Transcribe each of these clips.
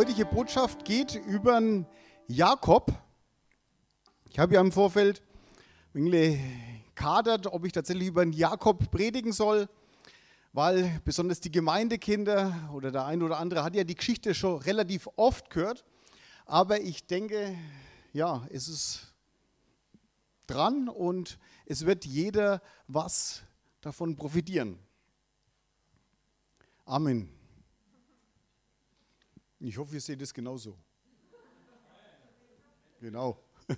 Heutige Botschaft geht über Jakob. Ich habe ja im Vorfeld kadert, ob ich tatsächlich über Jakob predigen soll, weil besonders die Gemeindekinder oder der eine oder andere hat ja die Geschichte schon relativ oft gehört. Aber ich denke, ja, es ist dran und es wird jeder was davon profitieren. Amen. Ich hoffe, ihr seht es genauso. Genau.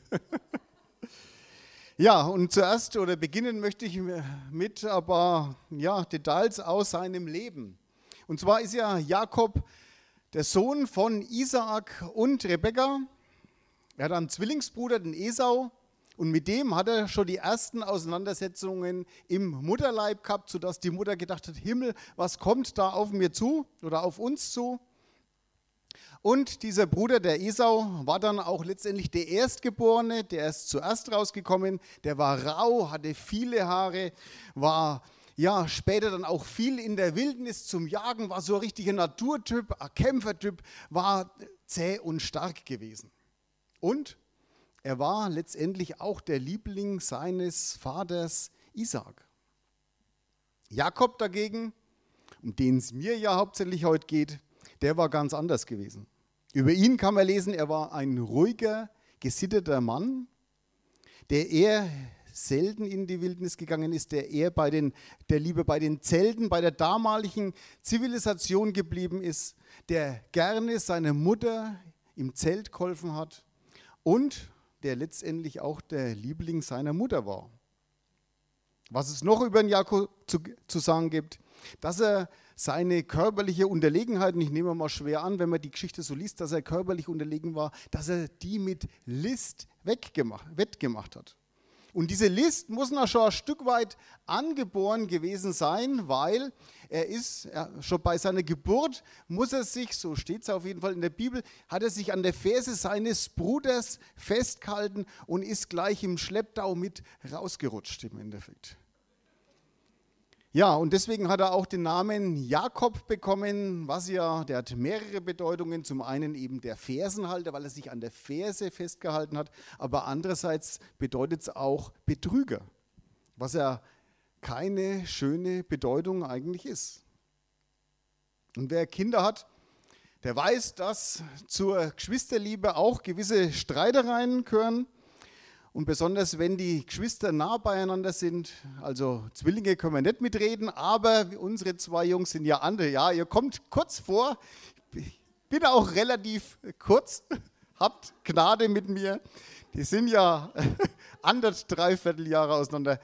ja, und zuerst oder beginnen möchte ich mit aber ja, Details aus seinem Leben. Und zwar ist ja Jakob der Sohn von Isaak und Rebekka. Er hat einen Zwillingsbruder, den Esau, und mit dem hat er schon die ersten Auseinandersetzungen im Mutterleib gehabt, sodass die Mutter gedacht hat, Himmel, was kommt da auf mir zu oder auf uns zu? Und dieser Bruder, der Esau, war dann auch letztendlich der Erstgeborene, der ist zuerst rausgekommen, der war rau, hatte viele Haare, war ja später dann auch viel in der Wildnis zum Jagen, war so ein richtiger Naturtyp, ein Kämpfertyp, war zäh und stark gewesen. Und er war letztendlich auch der Liebling seines Vaters Isaac. Jakob dagegen, um den es mir ja hauptsächlich heute geht, der war ganz anders gewesen. Über ihn kann man lesen, er war ein ruhiger, gesitteter Mann, der eher selten in die Wildnis gegangen ist, der eher bei den, der lieber bei den Zelten, bei der damaligen Zivilisation geblieben ist, der gerne seiner Mutter im Zelt geholfen hat und der letztendlich auch der Liebling seiner Mutter war. Was es noch über den Jakob zu, zu sagen gibt, dass er seine körperliche Unterlegenheit, ich nehme mal schwer an, wenn man die Geschichte so liest, dass er körperlich unterlegen war, dass er die mit List weggemacht, wettgemacht hat. Und diese List muss noch schon ein Stück weit angeboren gewesen sein, weil er ist er, schon bei seiner Geburt, muss er sich, so steht es auf jeden Fall in der Bibel, hat er sich an der Ferse seines Bruders festgehalten und ist gleich im Schlepptau mit rausgerutscht im Endeffekt. Ja, und deswegen hat er auch den Namen Jakob bekommen, was ja, der hat mehrere Bedeutungen. Zum einen eben der Fersenhalter, weil er sich an der Ferse festgehalten hat, aber andererseits bedeutet es auch Betrüger, was ja keine schöne Bedeutung eigentlich ist. Und wer Kinder hat, der weiß, dass zur Geschwisterliebe auch gewisse Streitereien gehören. Und besonders wenn die Geschwister nah beieinander sind, also Zwillinge können wir nicht mitreden, aber unsere zwei Jungs sind ja andere. Ja, ihr kommt kurz vor, ich bin auch relativ kurz, habt Gnade mit mir. Die sind ja anders dreiviertel Jahre auseinander.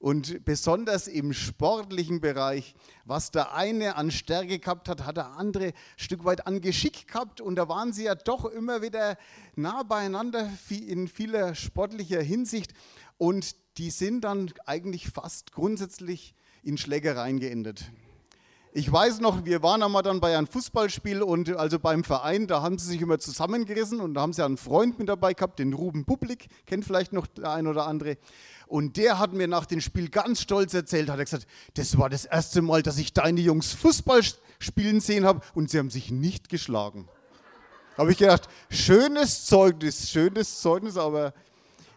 Und besonders im sportlichen Bereich, was der eine an Stärke gehabt hat, hat der andere ein Stück weit an Geschick gehabt. Und da waren sie ja doch immer wieder nah beieinander in vieler sportlicher Hinsicht. Und die sind dann eigentlich fast grundsätzlich in Schlägereien geendet. Ich weiß noch, wir waren einmal dann bei einem Fußballspiel und also beim Verein, da haben sie sich immer zusammengerissen und da haben sie einen Freund mit dabei gehabt, den Ruben Publik, kennt vielleicht noch der ein oder andere. Und der hat mir nach dem Spiel ganz stolz erzählt, hat er gesagt, das war das erste Mal, dass ich deine Jungs Fußball spielen sehen habe und sie haben sich nicht geschlagen. Habe ich gedacht, schönes Zeugnis, schönes Zeugnis, aber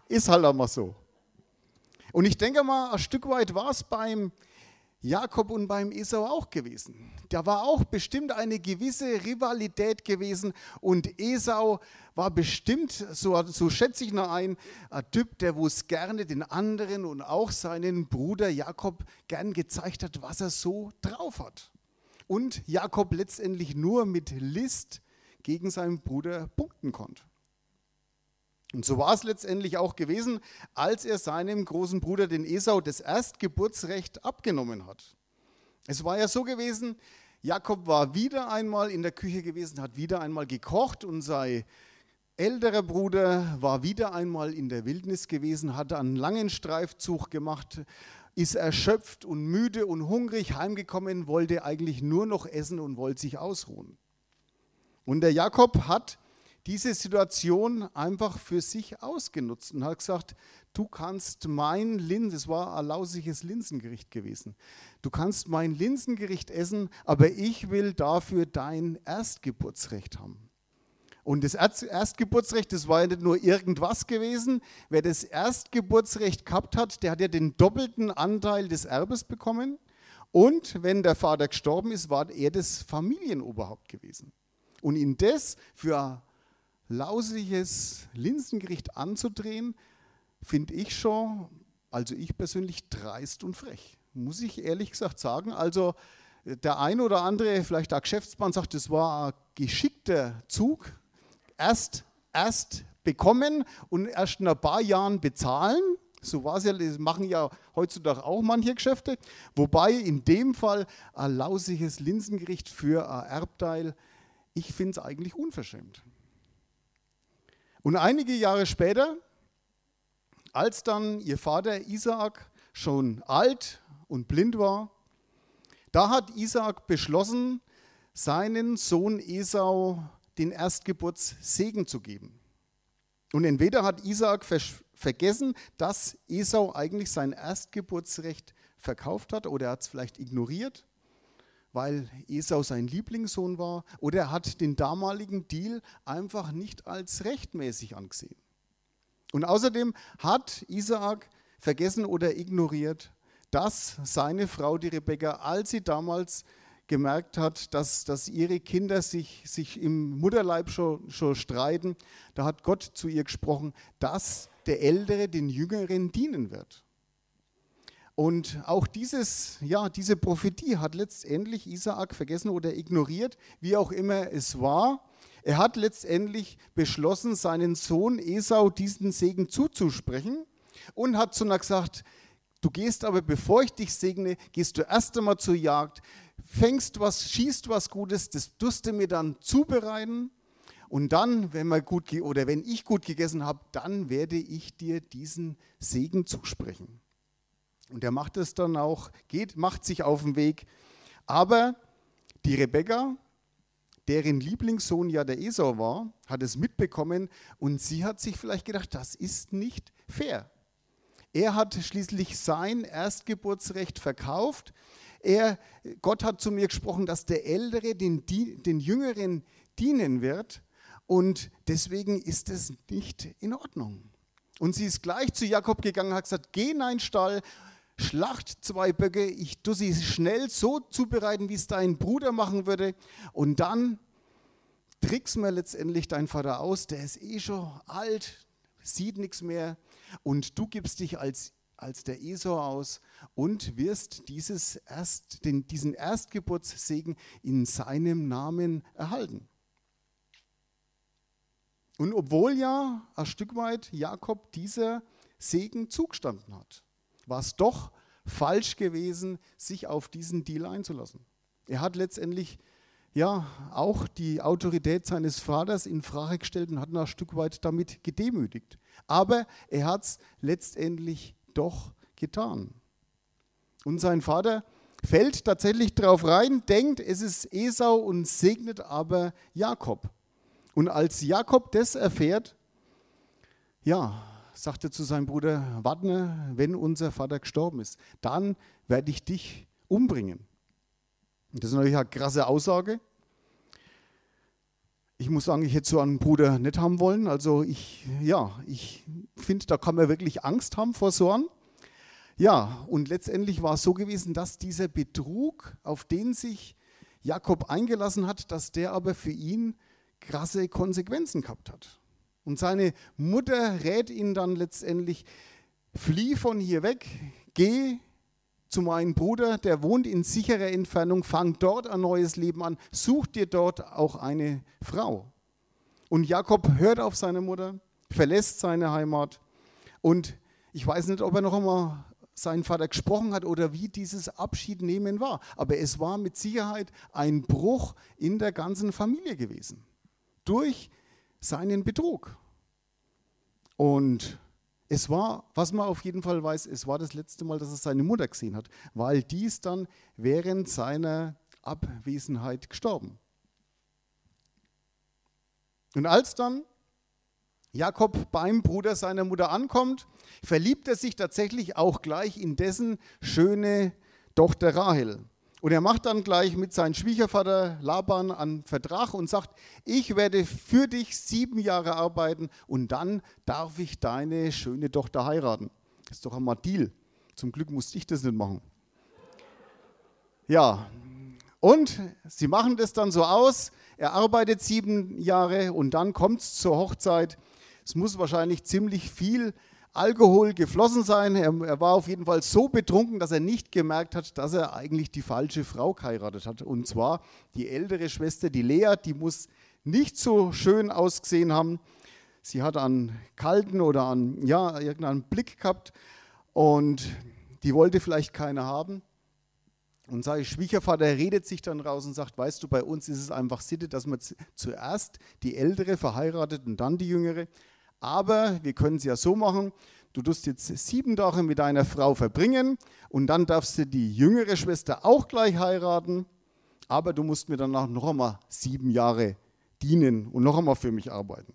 ist halt auch mal so. Und ich denke mal, ein Stück weit war es beim Jakob und beim Esau auch gewesen. Da war auch bestimmt eine gewisse Rivalität gewesen und Esau war bestimmt, so, so schätze ich noch ein, ein Typ, der wo es gerne den anderen und auch seinen Bruder Jakob gern gezeigt hat, was er so drauf hat. Und Jakob letztendlich nur mit List gegen seinen Bruder punkten konnte. Und so war es letztendlich auch gewesen, als er seinem großen Bruder, den Esau, das Erstgeburtsrecht abgenommen hat. Es war ja so gewesen, Jakob war wieder einmal in der Küche gewesen, hat wieder einmal gekocht und sein älterer Bruder war wieder einmal in der Wildnis gewesen, hat einen langen Streifzug gemacht, ist erschöpft und müde und hungrig heimgekommen, wollte eigentlich nur noch essen und wollte sich ausruhen. Und der Jakob hat diese Situation einfach für sich ausgenutzt und hat gesagt, du kannst mein Linsen, es war ein lausiges Linsengericht gewesen, du kannst mein Linsengericht essen, aber ich will dafür dein Erstgeburtsrecht haben. Und das Erstgeburtsrecht, das war ja nicht nur irgendwas gewesen. Wer das Erstgeburtsrecht gehabt hat, der hat ja den doppelten Anteil des Erbes bekommen. Und wenn der Vater gestorben ist, war er das Familienoberhaupt gewesen. Und ihn das für lausiges Linsengericht anzudrehen, finde ich schon, also ich persönlich, dreist und frech. Muss ich ehrlich gesagt sagen. Also der ein oder andere, vielleicht der Geschäftsmann sagt, das war ein geschickter Zug, erst, erst bekommen und erst in ein paar Jahren bezahlen. So war es ja, das machen ja heutzutage auch manche Geschäfte. Wobei in dem Fall ein lausiges Linsengericht für ein Erbteil, ich finde es eigentlich unverschämt. Und einige Jahre später, als dann ihr Vater Isaak schon alt und blind war, da hat Isaak beschlossen, seinen Sohn Esau den Erstgeburtssegen zu geben. Und entweder hat Isaak vergessen, dass Esau eigentlich sein Erstgeburtsrecht verkauft hat, oder er hat es vielleicht ignoriert, weil Esau sein Lieblingssohn war, oder er hat den damaligen Deal einfach nicht als rechtmäßig angesehen. Und außerdem hat Isaak vergessen oder ignoriert, dass seine Frau, die Rebekka, als sie damals gemerkt hat, dass, dass ihre Kinder sich, sich im Mutterleib schon, schon streiten, da hat Gott zu ihr gesprochen, dass der Ältere den Jüngeren dienen wird. Und auch dieses, ja, diese Prophetie hat letztendlich Isaak vergessen oder ignoriert, wie auch immer es war. Er hat letztendlich beschlossen, seinen Sohn Esau diesen Segen zuzusprechen und hat zu ihm gesagt, du gehst aber, bevor ich dich segne, gehst du erst einmal zur Jagd, fängst was, schießt was Gutes, das du mir dann zubereiten. Und dann, wenn, wir gut, oder wenn ich gut gegessen habe, dann werde ich dir diesen Segen zusprechen. Und er macht es dann auch, geht, macht sich auf den Weg. Aber die Rebekka, deren Lieblingssohn ja der Esau war, hat es mitbekommen und sie hat sich vielleicht gedacht, das ist nicht fair. Er hat schließlich sein Erstgeburtsrecht verkauft er, Gott hat zu mir gesprochen, dass der Ältere den, den Jüngeren dienen wird und deswegen ist es nicht in Ordnung. Und sie ist gleich zu Jakob gegangen und hat gesagt, geh in einen Stall, schlacht zwei Böcke, ich tue sie schnell so zubereiten, wie es dein Bruder machen würde. Und dann trickst mir letztendlich dein Vater aus, der ist eh schon alt, sieht nichts mehr. Und du gibst dich als als der Esau aus und wirst dieses erst, den, diesen Erstgeburtssegen in seinem Namen erhalten. Und obwohl ja ein Stück weit Jakob dieser Segen zugestanden hat, war es doch falsch gewesen, sich auf diesen Deal einzulassen. Er hat letztendlich ja auch die Autorität seines Vaters in Frage gestellt und hat ihn ein Stück weit damit gedemütigt. Aber er hat es letztendlich doch getan. Und sein Vater fällt tatsächlich darauf rein, denkt, es ist Esau und segnet aber Jakob. Und als Jakob das erfährt, ja, sagt er zu seinem Bruder, warte, wenn unser Vater gestorben ist, dann werde ich dich umbringen. Das ist natürlich eine krasse Aussage. Ich muss sagen, ich hätte so einen Bruder nicht haben wollen. Also ich, ja, ich finde, da kann man wirklich Angst haben vor so einem. Ja, und letztendlich war es so gewesen, dass dieser Betrug, auf den sich Jakob eingelassen hat, dass der aber für ihn krasse Konsequenzen gehabt hat. Und seine Mutter rät ihn dann letztendlich, flieh von hier weg, geh zu meinem Bruder, der wohnt in sicherer Entfernung, fang dort ein neues Leben an, such dir dort auch eine Frau. Und Jakob hört auf seine Mutter, verlässt seine Heimat und ich weiß nicht, ob er noch einmal sein Vater gesprochen hat oder wie dieses Abschiednehmen war. Aber es war mit Sicherheit ein Bruch in der ganzen Familie gewesen. Durch seinen Betrug. Und es war, was man auf jeden Fall weiß, es war das letzte Mal, dass er seine Mutter gesehen hat, weil dies dann während seiner Abwesenheit gestorben. Und als dann Jakob beim Bruder seiner Mutter ankommt, verliebt er sich tatsächlich auch gleich in dessen schöne Tochter Rahel. Und er macht dann gleich mit seinem Schwiegervater Laban einen Vertrag und sagt, ich werde für dich sieben Jahre arbeiten und dann darf ich deine schöne Tochter heiraten. Das ist doch einmal Deal. Zum Glück musste ich das nicht machen. Ja, und sie machen das dann so aus. Er arbeitet sieben Jahre und dann kommt es zur Hochzeit. Es muss wahrscheinlich ziemlich viel Alkohol geflossen sein. Er, er, war auf jeden Fall so betrunken, dass er nicht gemerkt hat, dass er eigentlich die falsche Frau geheiratet hat. Und zwar die ältere Schwester, die Lea, die muss nicht so schön ausgesehen haben. Sie hat einen kalten oder einen, ja, irgendeinen Blick gehabt und die wollte vielleicht keine haben. Und sein Schwiegervater redet sich dann raus und sagt, weißt du, bei uns ist es einfach Sitte, dass man zuerst die Ältere verheiratet und dann die Jüngere. Aber wir können es ja so machen, du tust jetzt sieben Tage mit deiner Frau verbringen und dann darfst du die jüngere Schwester auch gleich heiraten, aber du musst mir danach noch einmal sieben Jahre dienen und noch einmal für mich arbeiten.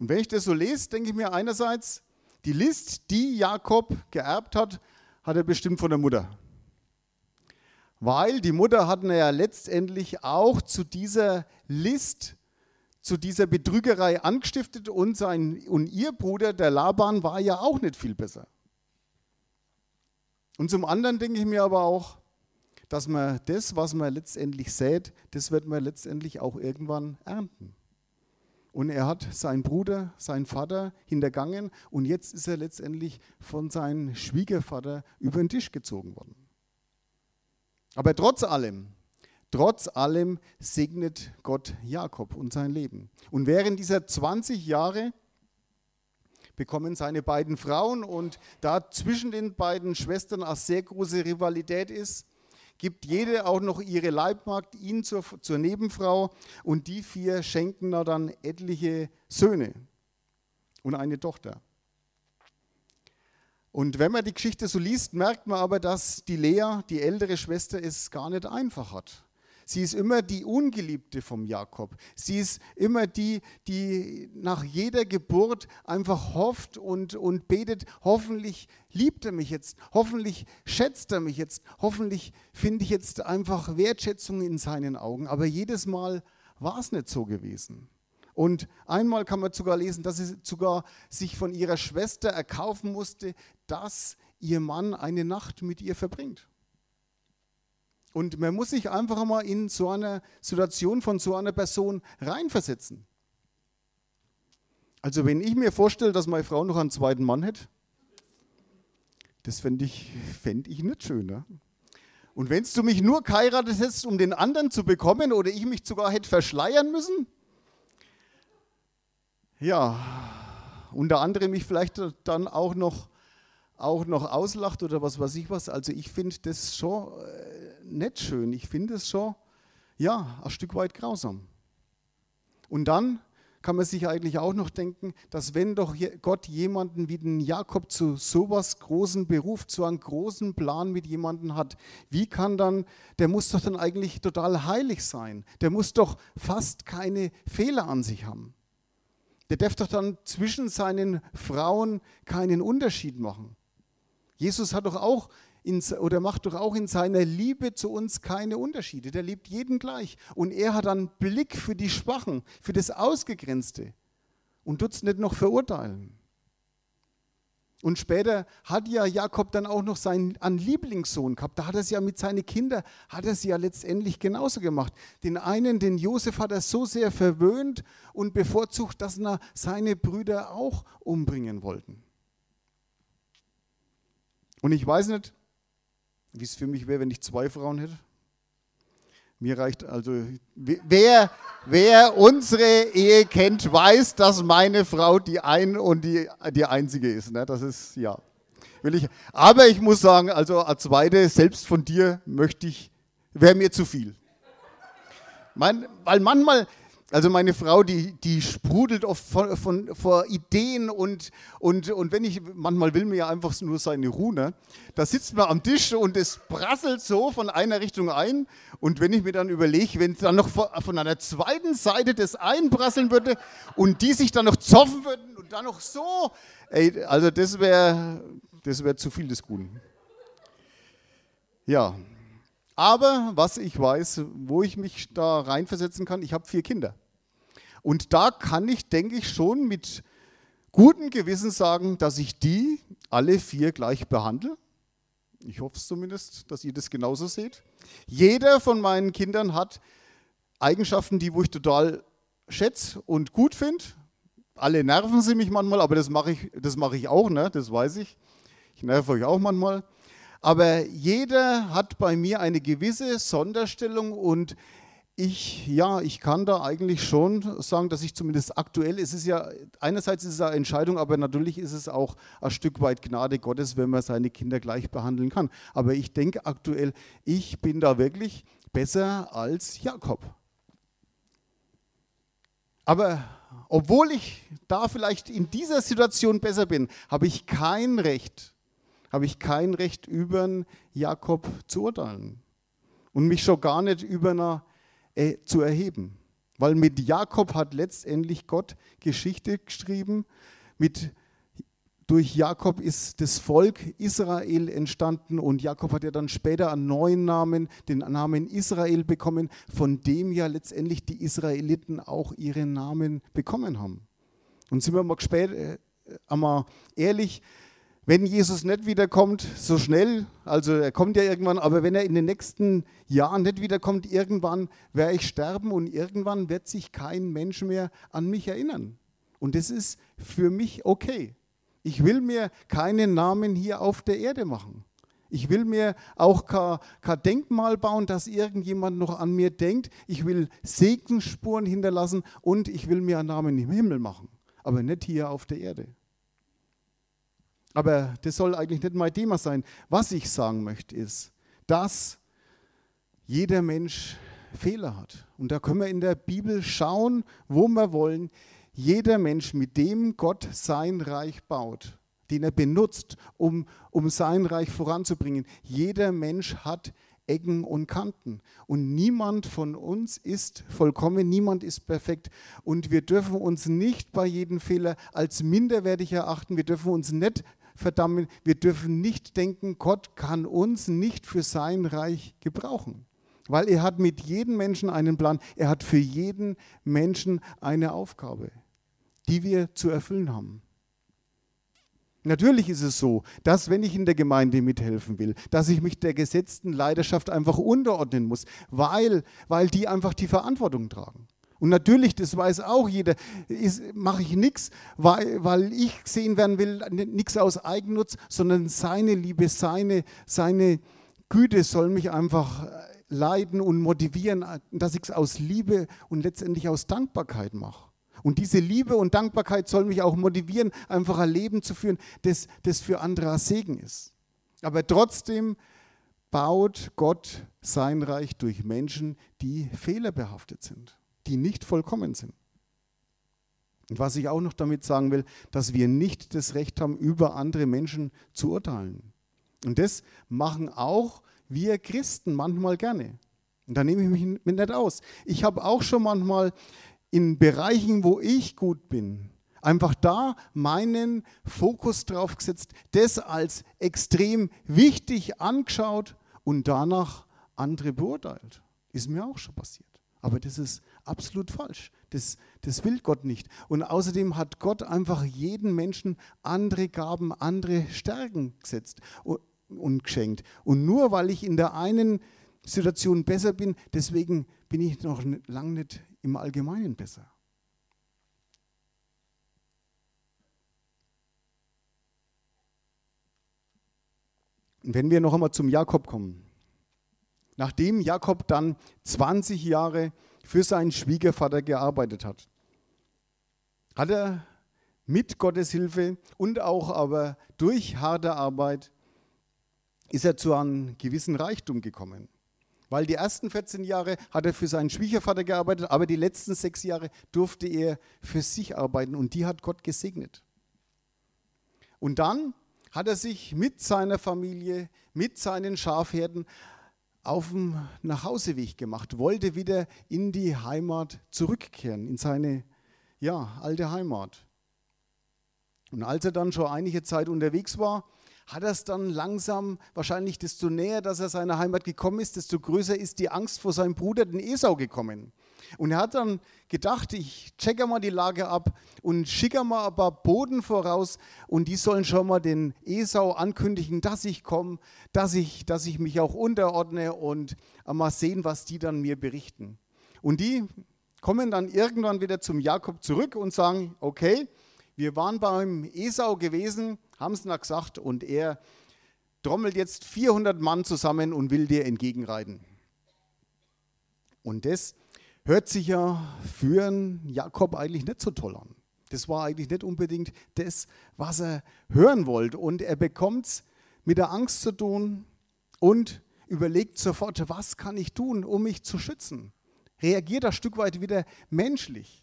Und wenn ich das so lese, denke ich mir einerseits, die List, die Jakob geerbt hat, hat er bestimmt von der Mutter. Weil die Mutter hat ja letztendlich auch zu dieser List zu dieser Betrügerei angestiftet und, sein, und ihr Bruder, der Laban, war ja auch nicht viel besser. Und zum anderen denke ich mir aber auch, dass man das, was man letztendlich sät, das wird man letztendlich auch irgendwann ernten. Und er hat seinen Bruder, seinen Vater hintergangen und jetzt ist er letztendlich von seinem Schwiegervater über den Tisch gezogen worden. Aber trotz allem Trotz allem segnet Gott Jakob und sein Leben. Und während dieser 20 Jahre bekommen seine beiden Frauen und da zwischen den beiden Schwestern eine sehr große Rivalität ist, gibt jede auch noch ihre Leibmagd ihn zur, zur Nebenfrau und die vier schenken dann etliche Söhne und eine Tochter. Und wenn man die Geschichte so liest, merkt man aber, dass die Lea, die ältere Schwester, es gar nicht einfach hat. Sie ist immer die Ungeliebte vom Jakob. Sie ist immer die, die nach jeder Geburt einfach hofft und, und betet, hoffentlich liebt er mich jetzt, hoffentlich schätzt er mich jetzt, hoffentlich finde ich jetzt einfach Wertschätzung in seinen Augen. Aber jedes Mal war es nicht so gewesen. Und einmal kann man sogar lesen, dass sie sogar sich von ihrer Schwester erkaufen musste, dass ihr Mann eine Nacht mit ihr verbringt. Und man muss sich einfach mal in so eine Situation von so einer Person reinversetzen. Also wenn ich mir vorstelle, dass meine Frau noch einen zweiten Mann hätte, das fände ich, fänd ich nicht schön. Ne? Und wenn du mich nur geheiratet hättest, um den anderen zu bekommen, oder ich mich sogar hätte verschleiern müssen, ja, unter anderem mich vielleicht dann auch noch, auch noch auslacht oder was weiß ich was. Also ich finde das schon äh, nicht schön. Ich finde es schon, ja, ein Stück weit grausam. Und dann kann man sich eigentlich auch noch denken, dass wenn doch Gott jemanden wie den Jakob zu sowas großen Beruf, zu einem großen Plan mit jemandem hat, wie kann dann, der muss doch dann eigentlich total heilig sein. Der muss doch fast keine Fehler an sich haben. Der darf doch dann zwischen seinen Frauen keinen Unterschied machen. Jesus hat doch auch in, oder macht doch auch in seiner Liebe zu uns keine Unterschiede. Der liebt jeden gleich. Und er hat einen Blick für die Schwachen, für das Ausgegrenzte und tut es nicht noch verurteilen. Und später hat ja Jakob dann auch noch seinen einen Lieblingssohn gehabt. Da hat er es ja mit seinen Kindern, hat er es ja letztendlich genauso gemacht. Den einen, den Josef, hat er so sehr verwöhnt und bevorzugt, dass er seine Brüder auch umbringen wollten. Und ich weiß nicht, wie es für mich wäre, wenn ich zwei Frauen hätte. Mir reicht also, wer, wer unsere Ehe kennt, weiß, dass meine Frau die ein und die, die einzige ist. Ne? Das ist, ja. Will ich, aber ich muss sagen, also als zweite, selbst von dir möchte ich, wäre mir zu viel. Mein, weil manchmal, Also meine Frau, die, die sprudelt oft von, von, vor Ideen und, und, und wenn ich, manchmal will mir ja einfach nur seine Ruhe, ne? da sitzt man am Tisch und es prasselt so von einer Richtung ein und wenn ich mir dann überlege, wenn dann noch von einer zweiten Seite das einprasseln würde und die sich dann noch zoffen würden und dann noch so, ey, also das wäre das wär zu viel des Guten. Ja, aber was ich weiß, wo ich mich da reinversetzen kann, ich habe vier Kinder. Und da kann ich, denke ich, schon mit gutem Gewissen sagen, dass ich die alle vier gleich behandle. Ich hoffe es zumindest, dass ihr das genauso seht. Jeder von meinen Kindern hat Eigenschaften, die wo ich total schätze und gut finde. Alle nerven sie mich manchmal, aber das mache ich, das mache ich auch, ne? das weiß ich. Ich nerve euch auch manchmal. Aber jeder hat bei mir eine gewisse Sonderstellung und ich, ja, ich kann da eigentlich schon sagen, dass ich zumindest aktuell, es ist ja, einerseits ist es eine Entscheidung, aber natürlich ist es auch ein Stück weit Gnade Gottes, wenn man seine Kinder gleich behandeln kann. Aber ich denke aktuell, ich bin da wirklich besser als Jakob. Aber obwohl ich da vielleicht in dieser Situation besser bin, habe ich kein Recht, habe ich kein Recht, über Jakob zu urteilen. Und mich schon gar nicht über eine äh, zu erheben. Weil mit Jakob hat letztendlich Gott Geschichte geschrieben. Mit, durch Jakob ist das Volk Israel entstanden und Jakob hat ja dann später einen neuen Namen, den Namen Israel bekommen, von dem ja letztendlich die Israeliten auch ihren Namen bekommen haben. Und sind wir mal spät, äh, einmal ehrlich, wenn Jesus nicht wiederkommt, so schnell, also er kommt ja irgendwann, aber wenn er in den nächsten Jahren nicht wiederkommt, irgendwann werde ich sterben und irgendwann wird sich kein Mensch mehr an mich erinnern. Und das ist für mich okay. Ich will mir keinen Namen hier auf der Erde machen. Ich will mir auch kein, Denkmal bauen, dass irgendjemand noch an mir denkt. Ich will Segensspuren hinterlassen und ich will mir einen Namen im Himmel machen, aber nicht hier auf der Erde. Aber das soll eigentlich nicht mein Thema sein. Was ich sagen möchte, ist, dass jeder Mensch Fehler hat. Und da können wir in der Bibel schauen, wo wir wollen. Jeder Mensch, mit dem Gott sein Reich baut, den er benutzt, um, um sein Reich voranzubringen, jeder Mensch hat Ecken und Kanten. Und niemand von uns ist vollkommen, niemand ist perfekt. Und wir dürfen uns nicht bei jedem Fehler als minderwertig erachten. Wir dürfen uns nicht verdammen. Wir dürfen nicht denken, Gott kann uns nicht für sein Reich gebrauchen. Weil er hat mit jedem Menschen einen Plan. Er hat für jeden Menschen eine Aufgabe, die wir zu erfüllen haben. Natürlich ist es so, dass wenn ich in der Gemeinde mithelfen will, dass ich mich der gesetzten Leidenschaft einfach unterordnen muss, weil, weil die einfach die Verantwortung tragen. Und natürlich, das weiß auch jeder, mache ich nichts, weil, weil ich gesehen werden will, nichts aus Eigennutz, sondern seine Liebe, seine, seine Güte soll mich einfach äh, leiden und motivieren, dass ich es aus Liebe und letztendlich aus Dankbarkeit mache. Und diese Liebe und Dankbarkeit soll mich auch motivieren, einfach ein Leben zu führen, das, das für andere ein Segen ist. Aber trotzdem baut Gott sein Reich durch Menschen, die fehlerbehaftet sind die nicht vollkommen sind. Und was ich auch noch damit sagen will, dass wir nicht das Recht haben, über andere Menschen zu urteilen. Und das machen auch wir Christen manchmal gerne. Und da nehme ich mich nicht aus. Ich habe auch schon manchmal in Bereichen, wo ich gut bin, einfach da meinen Fokus drauf gesetzt, das als extrem wichtig angeschaut und danach andere beurteilt. Ist mir auch schon passiert. Aber das ist absolut falsch. Das, das will Gott nicht. Und außerdem hat Gott einfach jeden Menschen andere Gaben, andere Stärken gesetzt und, und geschenkt. Und nur weil ich in der einen Situation besser bin, deswegen bin ich noch lange nicht im Allgemeinen besser. Und wenn wir noch einmal zum Jakob kommen. Nachdem Jakob dann 20 Jahre für seinen Schwiegervater gearbeitet hat. Hat er mit Gottes Hilfe und auch aber durch harte Arbeit ist er zu einem gewissen Reichtum gekommen. Weil die ersten 14 Jahre hat er für seinen Schwiegervater gearbeitet, aber die letzten sechs Jahre durfte er für sich arbeiten und die hat Gott gesegnet. Und dann hat er sich mit seiner Familie, mit seinen Schafherden auf dem Nachhauseweg gemacht, wollte wieder in die Heimat zurückkehren, in seine ja, alte Heimat. Und als er dann schon einige Zeit unterwegs war, hat er es dann langsam, wahrscheinlich desto näher, dass er seiner Heimat gekommen ist, desto größer ist die Angst vor seinem Bruder, den Esau, gekommen. Und er hat dann gedacht, ich checke mal die Lage ab und schicke mal ein paar Boden voraus und die sollen schon mal den Esau ankündigen, dass ich komme, dass ich, dass ich mich auch unterordne und mal sehen, was die dann mir berichten. Und die kommen dann irgendwann wieder zum Jakob zurück und sagen, okay, wir waren beim Esau gewesen, haben es nach gesagt, und er trommelt jetzt 400 Mann zusammen und will dir entgegenreiten. Und das hört sich ja für einen Jakob eigentlich nicht so toll an. Das war eigentlich nicht unbedingt das, was er hören wollte. Und er bekommt es mit der Angst zu tun und überlegt sofort, was kann ich tun, um mich zu schützen. Reagiert ein Stück weit wieder menschlich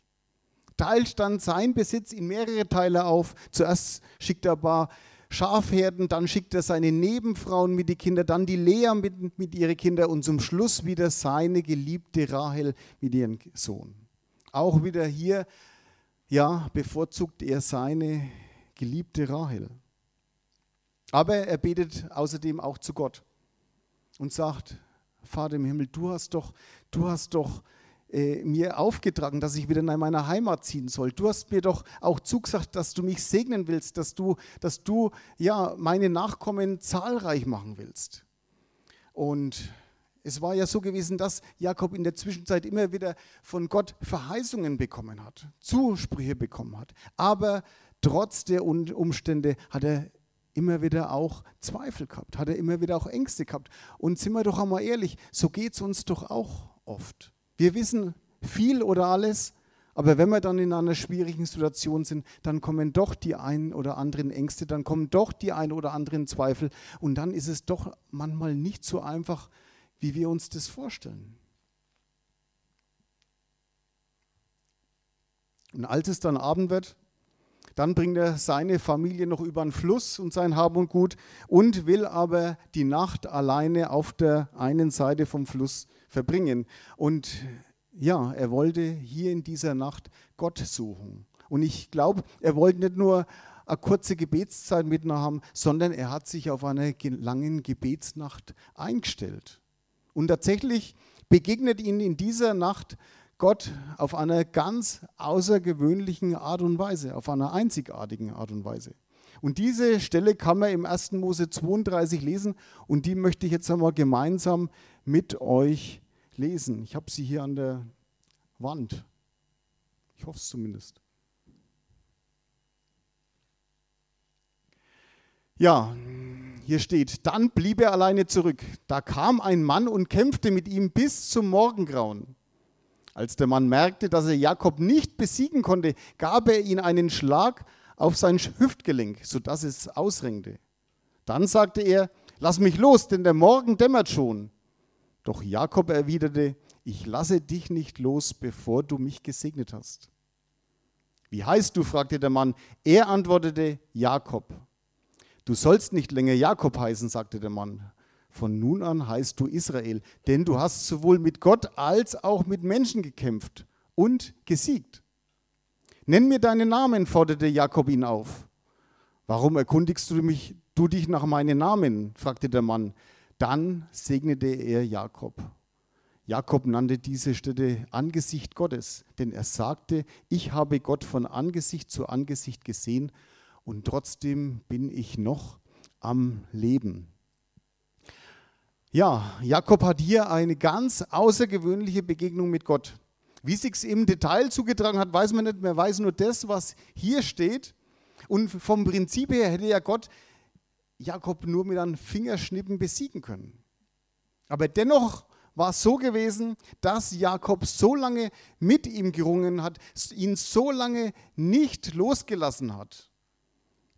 teilt dann sein Besitz in mehrere Teile auf. Zuerst schickt er ein paar Schafherden, dann schickt er seine Nebenfrauen mit den Kindern, dann die Lea mit, mit ihren Kindern und zum Schluss wieder seine geliebte Rahel mit ihrem Sohn. Auch wieder hier, ja, bevorzugt er seine geliebte Rahel. Aber er betet außerdem auch zu Gott und sagt, Vater im Himmel, du hast doch, du hast doch äh, mir aufgetragen, dass ich wieder in meine Heimat ziehen soll. Du hast mir doch auch zugesagt, dass du mich segnen willst, dass du, dass du ja meine Nachkommen zahlreich machen willst. Und es war ja so gewesen, dass Jakob in der Zwischenzeit immer wieder von Gott Verheißungen bekommen hat, Zusprüche bekommen hat. Aber trotz der Umstände hat er immer wieder auch Zweifel gehabt, hat er immer wieder auch Ängste gehabt. Und sind wir doch einmal ehrlich, so geht es uns doch auch oft. Wir wissen viel oder alles, aber wenn wir dann in einer schwierigen Situation sind, dann kommen doch die ein oder anderen Ängste, dann kommen doch die ein oder anderen Zweifel und dann ist es doch manchmal nicht so einfach, wie wir uns das vorstellen. Und als es dann Abend wird, dann bringt er seine Familie noch über den Fluss und sein Hab und Gut und will aber die Nacht alleine auf der einen Seite vom Fluss verbringen. Und ja, er wollte hier in dieser Nacht Gott suchen. Und ich glaube, er wollte nicht nur eine kurze Gebetszeit mit haben, sondern er hat sich auf eine lange Gebetsnacht eingestellt. Und tatsächlich begegnet ihn in dieser Nacht Gott auf einer ganz außergewöhnlichen Art und Weise, auf einer einzigartigen Art und Weise. Und diese Stelle kann man im 1. Mose 32 lesen und die möchte ich jetzt einmal gemeinsam mit euch lesen. Ich habe sie hier an der Wand. Ich hoffe es zumindest. Ja, hier steht, dann blieb er alleine zurück. Da kam ein Mann und kämpfte mit ihm bis zum Morgengrauen. Als der Mann merkte, dass er Jakob nicht besiegen konnte, gab er ihm einen Schlag auf sein Hüftgelenk, sodass es ausringte. Dann sagte er, lass mich los, denn der Morgen dämmert schon. Doch Jakob erwiderte, ich lasse dich nicht los, bevor du mich gesegnet hast. Wie heißt du? fragte der Mann. Er antwortete, Jakob. Du sollst nicht länger Jakob heißen, sagte der Mann. Von nun an heißt du Israel, denn du hast sowohl mit Gott als auch mit Menschen gekämpft und gesiegt. Nenn mir deinen Namen, forderte Jakob ihn auf. Warum erkundigst du, mich, du dich nach meinen Namen? fragte der Mann. Dann segnete er Jakob. Jakob nannte diese Stätte Angesicht Gottes, denn er sagte, ich habe Gott von Angesicht zu Angesicht gesehen und trotzdem bin ich noch am Leben. Ja, Jakob hat hier eine ganz außergewöhnliche Begegnung mit Gott. Wie sich im Detail zugetragen hat, weiß man nicht mehr, weiß nur das, was hier steht. Und vom Prinzip her hätte ja Gott Jakob nur mit einem Fingerschnippen besiegen können. Aber dennoch war es so gewesen, dass Jakob so lange mit ihm gerungen hat, ihn so lange nicht losgelassen hat,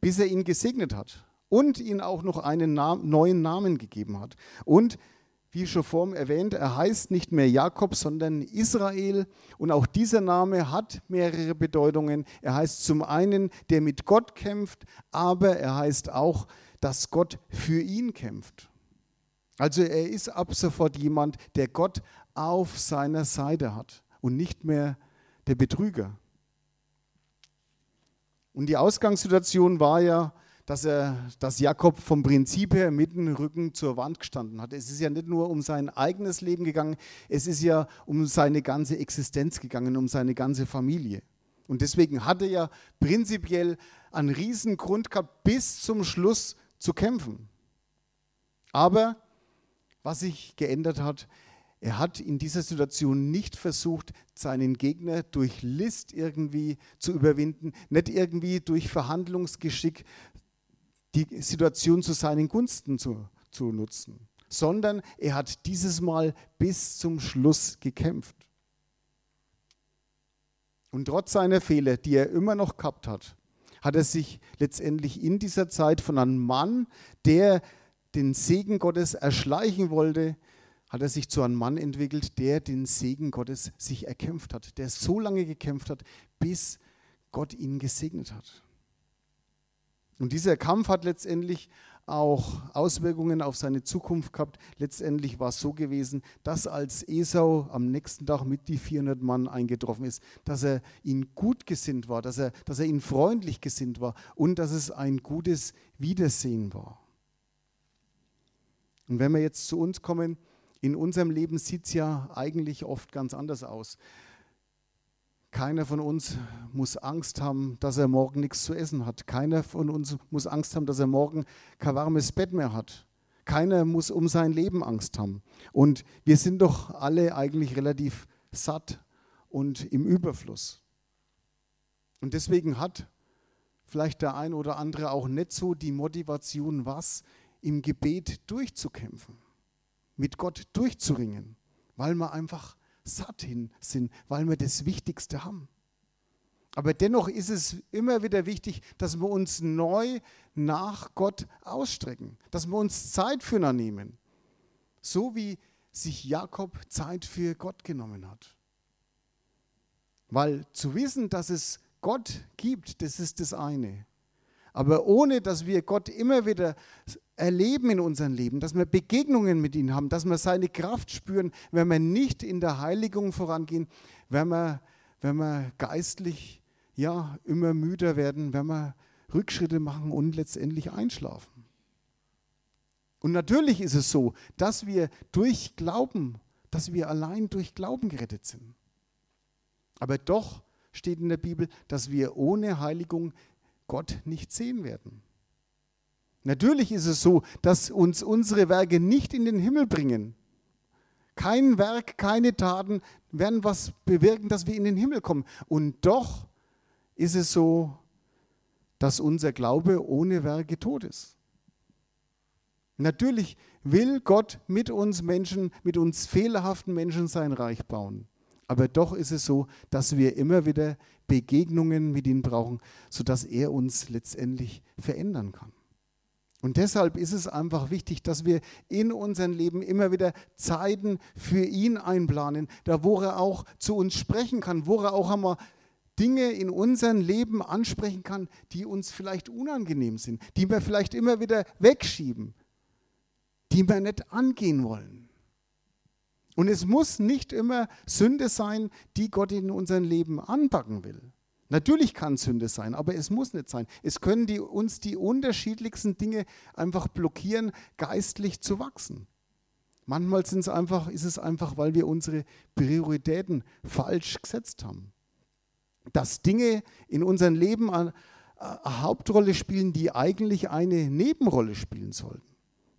bis er ihn gesegnet hat und ihn auch noch einen neuen Namen gegeben hat. Und wie schon vorhin erwähnt, er heißt nicht mehr Jakob, sondern Israel. Und auch dieser Name hat mehrere Bedeutungen. Er heißt zum einen, der mit Gott kämpft, aber er heißt auch, dass Gott für ihn kämpft. Also er ist ab sofort jemand, der Gott auf seiner Seite hat und nicht mehr der Betrüger. Und die Ausgangssituation war ja, dass, er, dass Jakob vom Prinzip her mit dem Rücken zur Wand gestanden hat. Es ist ja nicht nur um sein eigenes Leben gegangen, es ist ja um seine ganze Existenz gegangen, um seine ganze Familie. Und deswegen hat er ja prinzipiell einen riesen Grund gehabt, bis zum Schluss zu kämpfen. Aber was sich geändert hat, er hat in dieser Situation nicht versucht, seinen Gegner durch List irgendwie zu überwinden, nicht irgendwie durch Verhandlungsgeschick die Situation zu seinen Gunsten zu, zu nutzen, sondern er hat dieses Mal bis zum Schluss gekämpft. Und trotz seiner Fehler, die er immer noch gehabt hat, hat er sich letztendlich in dieser Zeit von einem Mann, der den Segen Gottes erschleichen wollte, hat er sich zu einem Mann entwickelt, der den Segen Gottes sich erkämpft hat, der so lange gekämpft hat, bis Gott ihn gesegnet hat. Und dieser Kampf hat letztendlich auch Auswirkungen auf seine Zukunft gehabt. Letztendlich war es so gewesen, dass als Esau am nächsten Tag mit die 400 Mann eingetroffen ist, dass er ihnen gut gesinnt war, dass er, dass er ihnen freundlich gesinnt war und dass es ein gutes Wiedersehen war. Und wenn wir jetzt zu uns kommen, in unserem Leben sieht es ja eigentlich oft ganz anders aus. Keiner von uns muss Angst haben, dass er morgen nichts zu essen hat. Keiner von uns muss Angst haben, dass er morgen kein warmes Bett mehr hat. Keiner muss um sein Leben Angst haben. Und wir sind doch alle eigentlich relativ satt und im Überfluss. Und deswegen hat vielleicht der ein oder andere auch nicht so die Motivation, was im Gebet durchzukämpfen, mit Gott durchzuringen, weil man einfach satt hin sind, weil wir das Wichtigste haben. Aber dennoch ist es immer wieder wichtig, dass wir uns neu nach Gott ausstrecken, dass wir uns Zeit füreinander nehmen, so wie sich Jakob Zeit für Gott genommen hat. Weil zu wissen, dass es Gott gibt, das ist das eine. Aber ohne dass wir Gott immer wieder erleben in unserem Leben, dass wir Begegnungen mit ihm haben, dass wir seine Kraft spüren, wenn wir nicht in der Heiligung vorangehen, wenn wir, wenn wir geistlich ja, immer müder werden, wenn wir Rückschritte machen und letztendlich einschlafen. Und natürlich ist es so, dass wir durch Glauben, dass wir allein durch Glauben gerettet sind. Aber doch steht in der Bibel, dass wir ohne Heiligung Gott nicht sehen werden. Natürlich ist es so, dass uns unsere Werke nicht in den Himmel bringen. Kein Werk, keine Taten werden was bewirken, dass wir in den Himmel kommen. Und doch ist es so, dass unser Glaube ohne Werke tot ist. Natürlich will Gott mit uns Menschen, mit uns fehlerhaften Menschen sein Reich bauen. Aber doch ist es so, dass wir immer wieder Begegnungen mit ihm brauchen, sodass er uns letztendlich verändern kann. Und deshalb ist es einfach wichtig, dass wir in unserem Leben immer wieder Zeiten für ihn einplanen, da wo er auch zu uns sprechen kann, wo er auch einmal Dinge in unserem Leben ansprechen kann, die uns vielleicht unangenehm sind, die wir vielleicht immer wieder wegschieben, die wir nicht angehen wollen. Und es muss nicht immer Sünde sein, die Gott in unserem Leben anpacken will. Natürlich kann Sünde sein, aber es muss nicht sein. Es können die, uns die unterschiedlichsten Dinge einfach blockieren, geistlich zu wachsen. Manchmal es einfach, ist es einfach, weil wir unsere Prioritäten falsch gesetzt haben. Dass Dinge in unserem Leben eine, eine Hauptrolle spielen, die eigentlich eine Nebenrolle spielen sollten.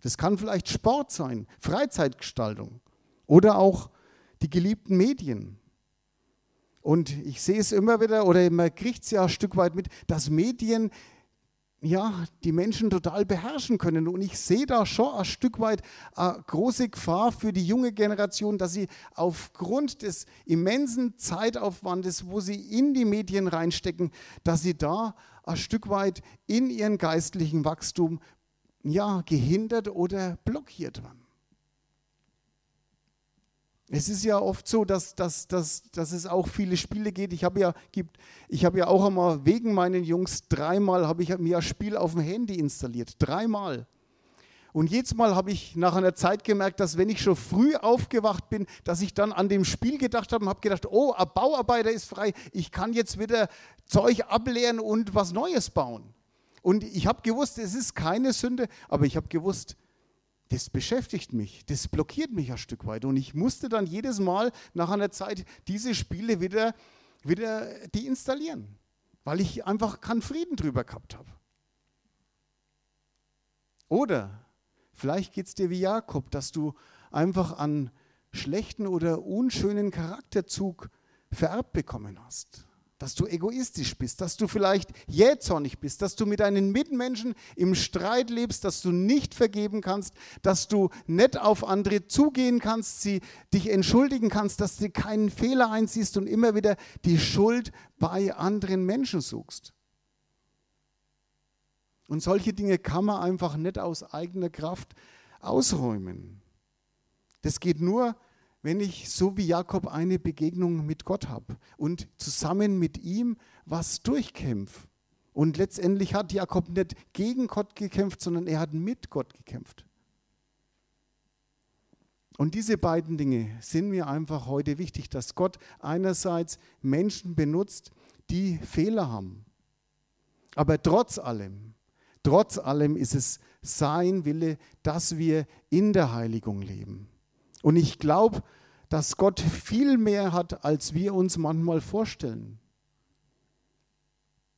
Das kann vielleicht Sport sein, Freizeitgestaltung. Oder auch die geliebten Medien. Und ich sehe es immer wieder, oder man kriegt es ja ein Stück weit mit, dass Medien ja, die Menschen total beherrschen können. Und ich sehe da schon ein Stück weit eine große Gefahr für die junge Generation, dass sie aufgrund des immensen Zeitaufwandes, wo sie in die Medien reinstecken, dass sie da ein Stück weit in ihren geistlichen Wachstum ja, gehindert oder blockiert werden. Es ist ja oft so, dass, dass, dass, dass es auch viele Spiele geht. Ich habe ja, hab ja auch einmal wegen meinen Jungs dreimal habe ich mir ein Spiel auf dem Handy installiert. Dreimal. Und jedes Mal habe ich nach einer Zeit gemerkt, dass wenn ich schon früh aufgewacht bin, dass ich dann an dem Spiel gedacht habe und habe gedacht, oh, ein Bauarbeiter ist frei, ich kann jetzt wieder Zeug ableeren und was Neues bauen. Und ich habe gewusst, es ist keine Sünde, aber ich habe gewusst, das beschäftigt mich, das blockiert mich ein Stück weit. Und ich musste dann jedes Mal nach einer Zeit diese Spiele wieder, wieder deinstallieren, weil ich einfach keinen Frieden drüber gehabt habe. Oder vielleicht geht es dir wie Jakob, dass du einfach an schlechten oder unschönen Charakterzug vererbt bekommen hast dass du egoistisch bist, dass du vielleicht jähzornig bist, dass du mit deinen Mitmenschen im Streit lebst, dass du nicht vergeben kannst, dass du nicht auf andere zugehen kannst, sie dich entschuldigen kannst, dass du keinen Fehler einziehst und immer wieder die Schuld bei anderen Menschen suchst. Und solche Dinge kann man einfach nicht aus eigener Kraft ausräumen. Das geht nur, wenn ich so wie Jakob eine Begegnung mit Gott habe und zusammen mit ihm was durchkämpfe. Und letztendlich hat Jakob nicht gegen Gott gekämpft, sondern er hat mit Gott gekämpft. Und diese beiden Dinge sind mir einfach heute wichtig, dass Gott einerseits Menschen benutzt, die Fehler haben. Aber trotz allem, trotz allem ist es sein Wille, dass wir in der Heiligung leben. Und ich glaube, dass Gott viel mehr hat, als wir uns manchmal vorstellen.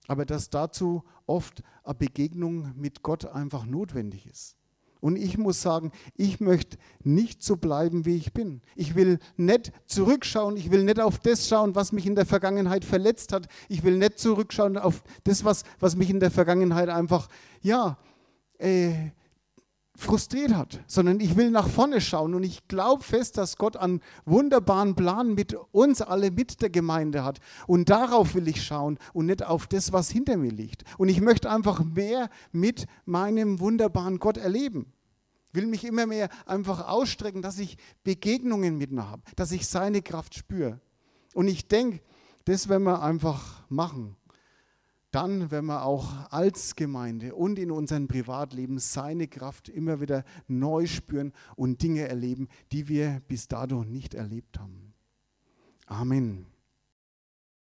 Aber dass dazu oft eine Begegnung mit Gott einfach notwendig ist. Und ich muss sagen, ich möchte nicht so bleiben, wie ich bin. Ich will nicht zurückschauen, ich will nicht auf das schauen, was mich in der Vergangenheit verletzt hat. Ich will nicht zurückschauen auf das, was, was mich in der Vergangenheit einfach, ja, äh, frustriert hat, sondern ich will nach vorne schauen und ich glaube fest, dass Gott einen wunderbaren Plan mit uns alle, mit der Gemeinde hat. Und darauf will ich schauen und nicht auf das, was hinter mir liegt. Und ich möchte einfach mehr mit meinem wunderbaren Gott erleben. Will mich immer mehr einfach ausstrecken, dass ich Begegnungen mit ihm habe, dass ich seine Kraft spüre. Und ich denke, das werden wir einfach machen dann werden wir auch als Gemeinde und in unserem Privatleben seine Kraft immer wieder neu spüren und Dinge erleben, die wir bis dato nicht erlebt haben. Amen.